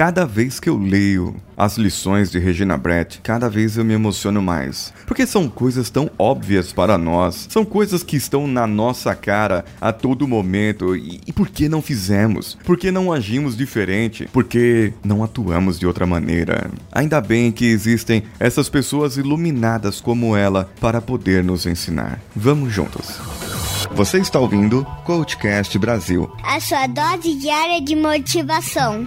Cada vez que eu leio as lições de Regina Brett, cada vez eu me emociono mais. Porque são coisas tão óbvias para nós, são coisas que estão na nossa cara a todo momento. E, e por que não fizemos? Por que não agimos diferente? Por que não atuamos de outra maneira? Ainda bem que existem essas pessoas iluminadas como ela para poder nos ensinar. Vamos juntos. Você está ouvindo Coachcast Brasil a sua dose diária de motivação.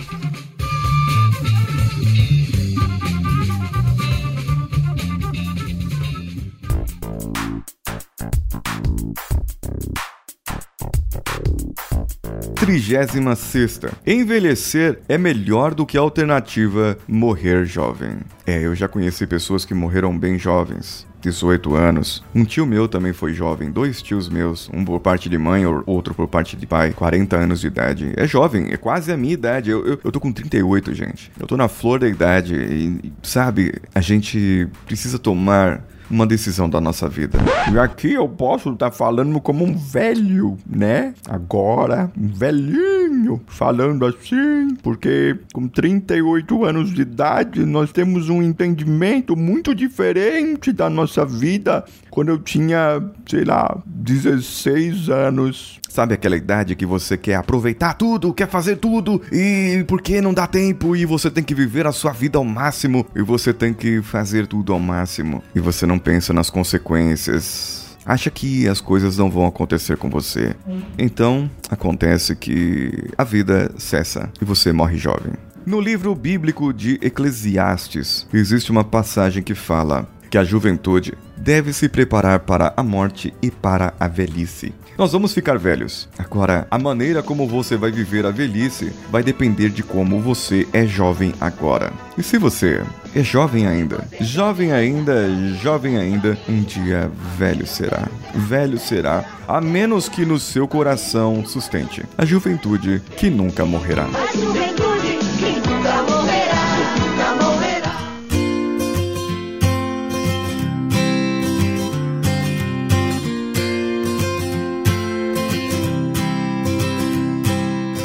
Trigésima sexta. Envelhecer é melhor do que a alternativa morrer jovem. É, eu já conheci pessoas que morreram bem jovens. 18 anos. Um tio meu também foi jovem, dois tios meus, um por parte de mãe, outro por parte de pai, 40 anos de idade. É jovem, é quase a minha idade. Eu, eu, eu tô com 38, gente. Eu tô na flor da idade e, sabe, a gente precisa tomar uma decisão da nossa vida. E aqui eu posso estar tá falando como um velho, né? Agora, um velhinho, falando assim, porque com 38 anos de idade nós temos um entendimento muito diferente da nossa vida quando eu tinha, sei lá, 16 anos. Sabe aquela idade que você quer aproveitar tudo, quer fazer tudo e porque não dá tempo e você tem que viver a sua vida ao máximo e você tem que fazer tudo ao máximo e você não pensa nas consequências acha que as coisas não vão acontecer com você. Então, acontece que a vida cessa e você morre jovem. No livro bíblico de Eclesiastes, existe uma passagem que fala que a juventude deve se preparar para a morte e para a velhice. Nós vamos ficar velhos. Agora, a maneira como você vai viver a velhice vai depender de como você é jovem agora. E se você é jovem ainda, jovem ainda, jovem ainda, um dia velho será. Velho será, a menos que no seu coração sustente a juventude que nunca morrerá. A juventude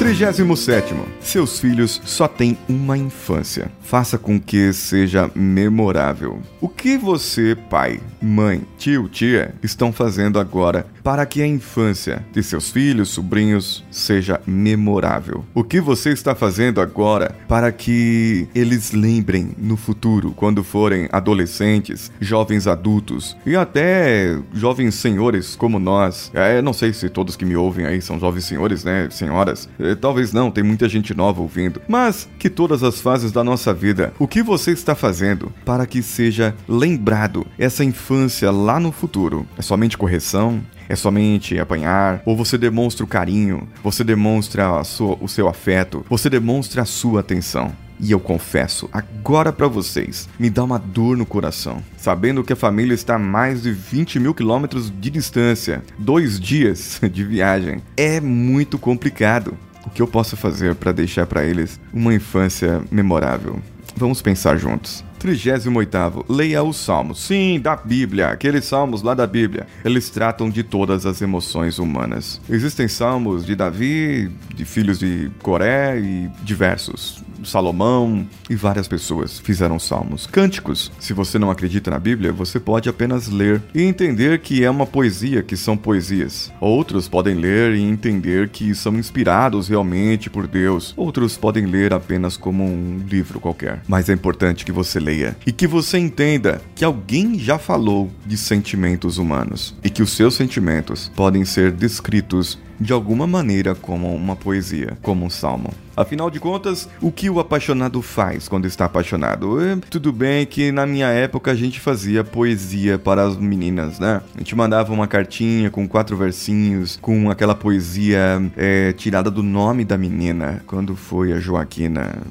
37. Seus filhos só têm uma infância. Faça com que seja memorável. O que você, pai, mãe, tio, tia, estão fazendo agora para que a infância de seus filhos, sobrinhos seja memorável? O que você está fazendo agora para que eles lembrem no futuro, quando forem adolescentes, jovens adultos e até jovens senhores como nós? É, não sei se todos que me ouvem aí são jovens senhores, né, senhoras. É, talvez não, tem muita gente nova ouvindo. Mas que todas as fases da nossa vida, o que você está fazendo para que seja lembrado essa infância lá no futuro? É somente correção? É somente apanhar? Ou você demonstra o carinho? Você demonstra sua, o seu afeto? Você demonstra a sua atenção? E eu confesso, agora para vocês, me dá uma dor no coração, sabendo que a família está a mais de 20 mil quilômetros de distância, dois dias de viagem. É muito complicado o que eu posso fazer para deixar para eles uma infância memorável. Vamos pensar juntos. 38. Leia os Salmos. Sim, da Bíblia, aqueles salmos lá da Bíblia. Eles tratam de todas as emoções humanas. Existem salmos de Davi, de filhos de Coré e diversos. Salomão e várias pessoas fizeram salmos. Cânticos. Se você não acredita na Bíblia, você pode apenas ler e entender que é uma poesia, que são poesias. Outros podem ler e entender que são inspirados realmente por Deus. Outros podem ler apenas como um livro qualquer. Mas é importante que você leia e que você entenda que alguém já falou de sentimentos humanos e que os seus sentimentos podem ser descritos de alguma maneira como uma poesia, como um salmo. Afinal de contas, o que o apaixonado faz quando está apaixonado? É, tudo bem que na minha época a gente fazia poesia para as meninas, né? A gente mandava uma cartinha com quatro versinhos, com aquela poesia é, tirada do nome da menina. Quando foi a Joaquina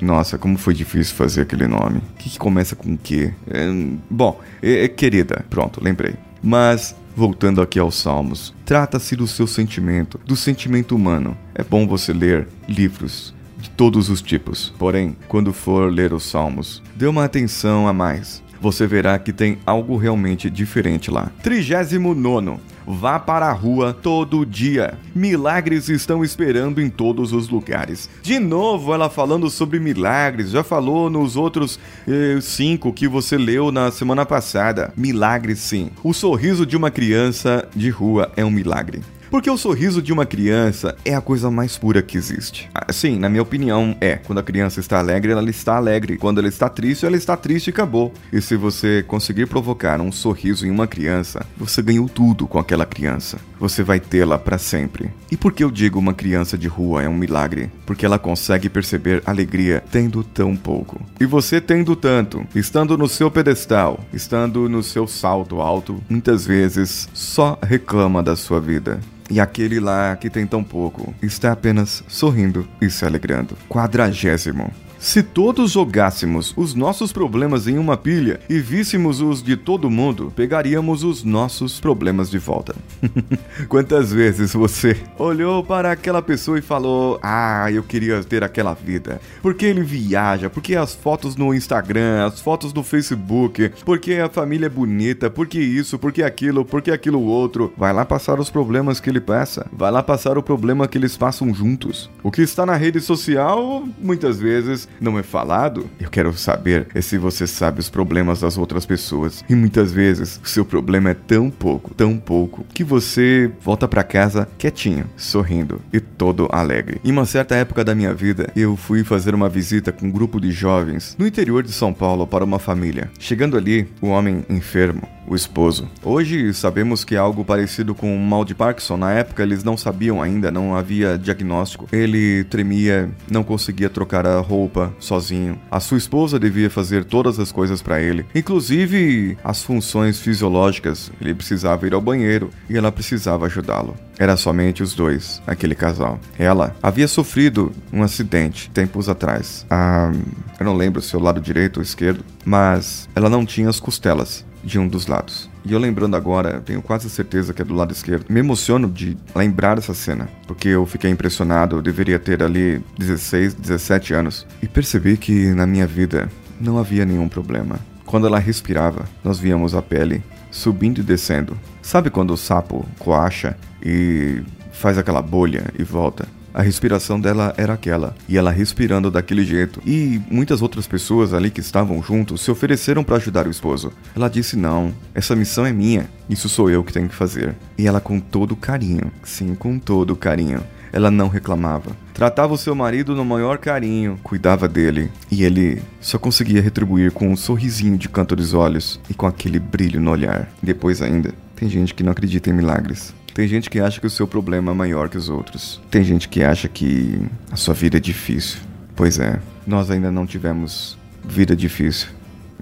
nossa, como foi difícil fazer aquele nome. O que, que começa com o quê? É, bom, é, é, querida, pronto, lembrei. Mas Voltando aqui aos Salmos, trata-se do seu sentimento, do sentimento humano. É bom você ler livros de todos os tipos. Porém, quando for ler os Salmos, dê uma atenção a mais. Você verá que tem algo realmente diferente lá. 39 Vá para a rua todo dia. Milagres estão esperando em todos os lugares. De novo, ela falando sobre milagres. Já falou nos outros eh, cinco que você leu na semana passada. Milagres, sim. O sorriso de uma criança de rua é um milagre. Porque o sorriso de uma criança é a coisa mais pura que existe. Sim, na minha opinião, é. Quando a criança está alegre, ela está alegre. Quando ela está triste, ela está triste e acabou. E se você conseguir provocar um sorriso em uma criança, você ganhou tudo com aquela criança. Você vai tê-la para sempre. E por que eu digo uma criança de rua é um milagre? Porque ela consegue perceber alegria tendo tão pouco. E você tendo tanto, estando no seu pedestal, estando no seu salto alto, muitas vezes só reclama da sua vida. E aquele lá que tem tão pouco está apenas sorrindo e se alegrando. Quadragésimo. Se todos jogássemos os nossos problemas em uma pilha e víssemos os de todo mundo, pegaríamos os nossos problemas de volta. Quantas vezes você olhou para aquela pessoa e falou: Ah, eu queria ter aquela vida? Porque ele viaja, porque as fotos no Instagram, as fotos no Facebook, porque a família é bonita, porque isso, porque aquilo, porque aquilo outro. Vai lá passar os problemas que ele passa, vai lá passar o problema que eles passam juntos. O que está na rede social, muitas vezes, não é falado, eu quero saber é se você sabe os problemas das outras pessoas. E muitas vezes o seu problema é tão pouco, tão pouco, que você volta para casa quietinho, sorrindo e todo alegre. Em uma certa época da minha vida, eu fui fazer uma visita com um grupo de jovens no interior de São Paulo para uma família. Chegando ali, o homem enfermo o esposo. Hoje sabemos que é algo parecido com o mal de Parkinson. Na época eles não sabiam ainda, não havia diagnóstico. Ele tremia, não conseguia trocar a roupa sozinho. A sua esposa devia fazer todas as coisas para ele, inclusive as funções fisiológicas. Ele precisava ir ao banheiro e ela precisava ajudá-lo. Era somente os dois, aquele casal. Ela havia sofrido um acidente tempos atrás. Ah, eu não lembro se o lado direito ou esquerdo, mas ela não tinha as costelas de um dos lados. E eu lembrando agora, tenho quase certeza que é do lado esquerdo. Me emociono de lembrar essa cena, porque eu fiquei impressionado, eu deveria ter ali 16, 17 anos e percebi que na minha vida não havia nenhum problema. Quando ela respirava, nós víamos a pele subindo e descendo. Sabe quando o sapo coacha e faz aquela bolha e volta? A respiração dela era aquela, e ela respirando daquele jeito. E muitas outras pessoas ali que estavam juntos se ofereceram para ajudar o esposo. Ela disse: Não, essa missão é minha, isso sou eu que tenho que fazer. E ela, com todo carinho, sim, com todo carinho, ela não reclamava. Tratava o seu marido no maior carinho, cuidava dele, e ele só conseguia retribuir com um sorrisinho de canto dos olhos e com aquele brilho no olhar. Depois ainda, tem gente que não acredita em milagres. Tem gente que acha que o seu problema é maior que os outros. Tem gente que acha que a sua vida é difícil. Pois é, nós ainda não tivemos vida difícil.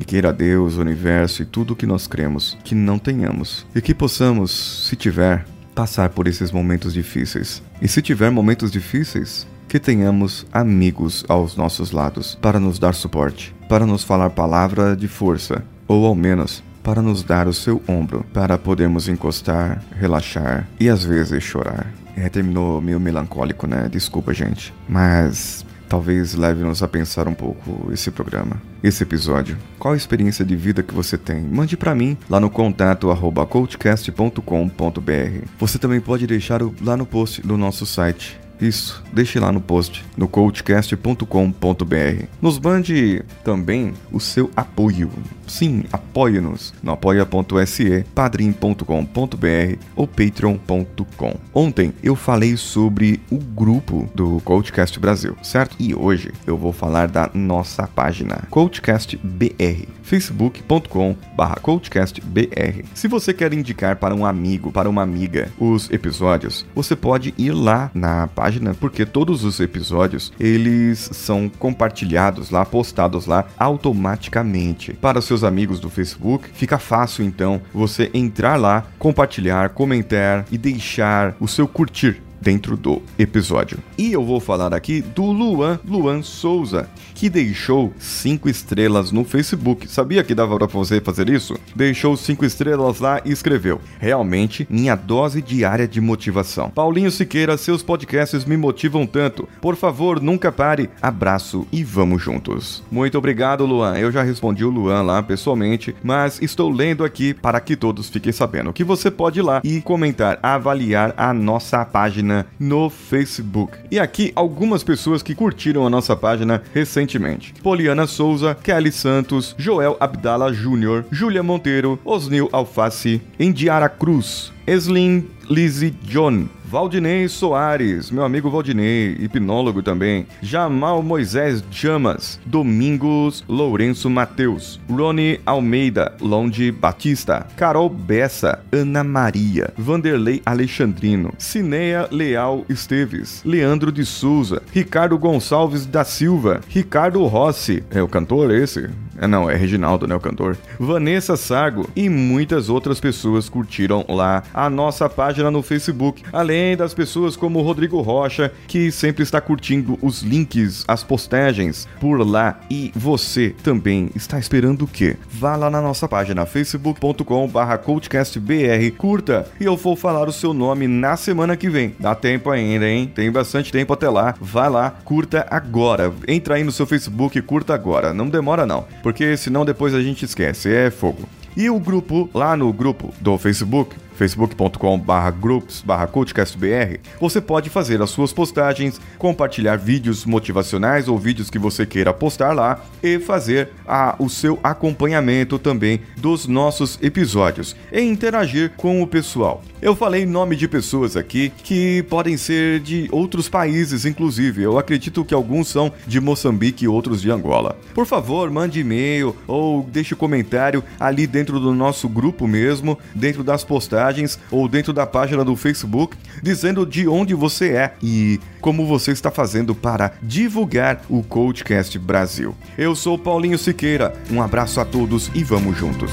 E queira Deus, o universo e tudo o que nós cremos que não tenhamos. E que possamos, se tiver, passar por esses momentos difíceis. E se tiver momentos difíceis, que tenhamos amigos aos nossos lados para nos dar suporte, para nos falar palavra de força, ou ao menos para nos dar o seu ombro, para podermos encostar, relaxar e às vezes chorar. É, terminou meio melancólico, né? Desculpa, gente. Mas talvez leve-nos a pensar um pouco esse programa, esse episódio. Qual a experiência de vida que você tem? Mande para mim lá no contato coachcast.com.br. Você também pode deixar lá no post do nosso site isso, deixe lá no post, no coachcast.com.br. Nos mande também o seu apoio. Sim, apoie-nos no apoia.se, padrim.com.br ou patreon.com. Ontem eu falei sobre o grupo do Coachcast Brasil, certo? E hoje eu vou falar da nossa página, Coachcast BR, facebook.com coachcastbr. Se você quer indicar para um amigo, para uma amiga, os episódios, você pode ir lá na página página, porque todos os episódios eles são compartilhados lá, postados lá automaticamente para seus amigos do Facebook. Fica fácil então você entrar lá, compartilhar, comentar e deixar o seu curtir dentro do episódio. E eu vou falar aqui do Luan, Luan Souza, que deixou cinco estrelas no Facebook. Sabia que dava para você fazer isso? Deixou cinco estrelas lá e escreveu: Realmente, minha dose diária de motivação. Paulinho Siqueira, seus podcasts me motivam tanto. Por favor, nunca pare. Abraço e vamos juntos. Muito obrigado, Luan. Eu já respondi o Luan lá pessoalmente, mas estou lendo aqui para que todos fiquem sabendo que você pode ir lá e comentar, avaliar a nossa página no Facebook. E aqui algumas pessoas que curtiram a nossa página recentemente: Poliana Souza, Kelly Santos, Joel Abdala Júnior, Júlia Monteiro, Osnil Alface, Indiara Cruz, Eslin Lizzie John, Valdinei Soares, meu amigo Valdinei, hipnólogo também, Jamal Moisés Chamas, Domingos Lourenço Mateus, Rony Almeida, Londe Batista, Carol Bessa, Ana Maria, Vanderlei Alexandrino, Cineia Leal Esteves, Leandro de Souza, Ricardo Gonçalves da Silva, Ricardo Rossi, é o cantor esse? É não, é Reginaldo, né, o cantor. Vanessa Sargo e muitas outras pessoas curtiram lá a nossa página no Facebook, além das pessoas como Rodrigo Rocha, que sempre está curtindo os links, as postagens por lá. E você também está esperando o quê? Vá lá na nossa página facebook.com/coachcastbr, curta e eu vou falar o seu nome na semana que vem. Dá tempo ainda, hein? Tem bastante tempo até lá. Vai lá, curta agora. Entra aí no seu Facebook e curta agora. Não demora não porque senão depois a gente esquece, é fogo. E o grupo, lá no grupo do Facebook, facebook.com.br groups.cultcastbr, você pode fazer as suas postagens, compartilhar vídeos motivacionais ou vídeos que você queira postar lá e fazer a, o seu acompanhamento também dos nossos episódios e interagir com o pessoal. Eu falei nome de pessoas aqui que podem ser de outros países, inclusive. Eu acredito que alguns são de Moçambique e outros de Angola. Por favor, mande e-mail ou deixe comentário ali dentro do nosso grupo mesmo, dentro das postagens ou dentro da página do Facebook, dizendo de onde você é e como você está fazendo para divulgar o Coachcast Brasil. Eu sou Paulinho Siqueira, um abraço a todos e vamos juntos.